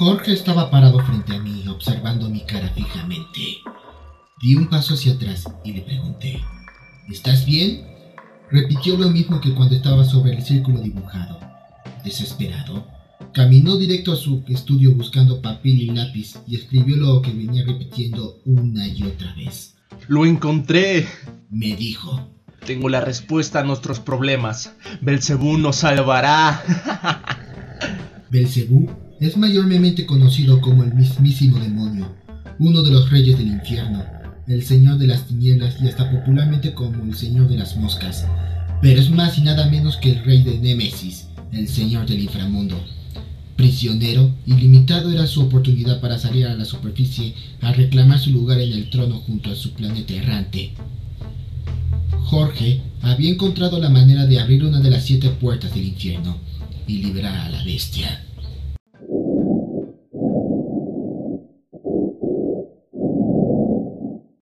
Jorge estaba parado frente a mí, observando mi cara fijamente. Di un paso hacia atrás y le pregunté, ¿Estás bien? Repitió lo mismo que cuando estaba sobre el círculo dibujado. Desesperado, caminó directo a su estudio buscando papel y lápiz y escribió lo que venía repitiendo una y otra vez. Lo encontré, me dijo. Tengo la respuesta a nuestros problemas. Belcebú nos salvará. Belcebú es mayormente conocido como el mismísimo demonio, uno de los reyes del infierno, el señor de las tinieblas y hasta popularmente como el señor de las moscas, pero es más y nada menos que el rey de Némesis, el señor del inframundo. Prisionero, ilimitado era su oportunidad para salir a la superficie a reclamar su lugar en el trono junto a su planeta errante. Jorge había encontrado la manera de abrir una de las siete puertas del infierno y liberar a la bestia.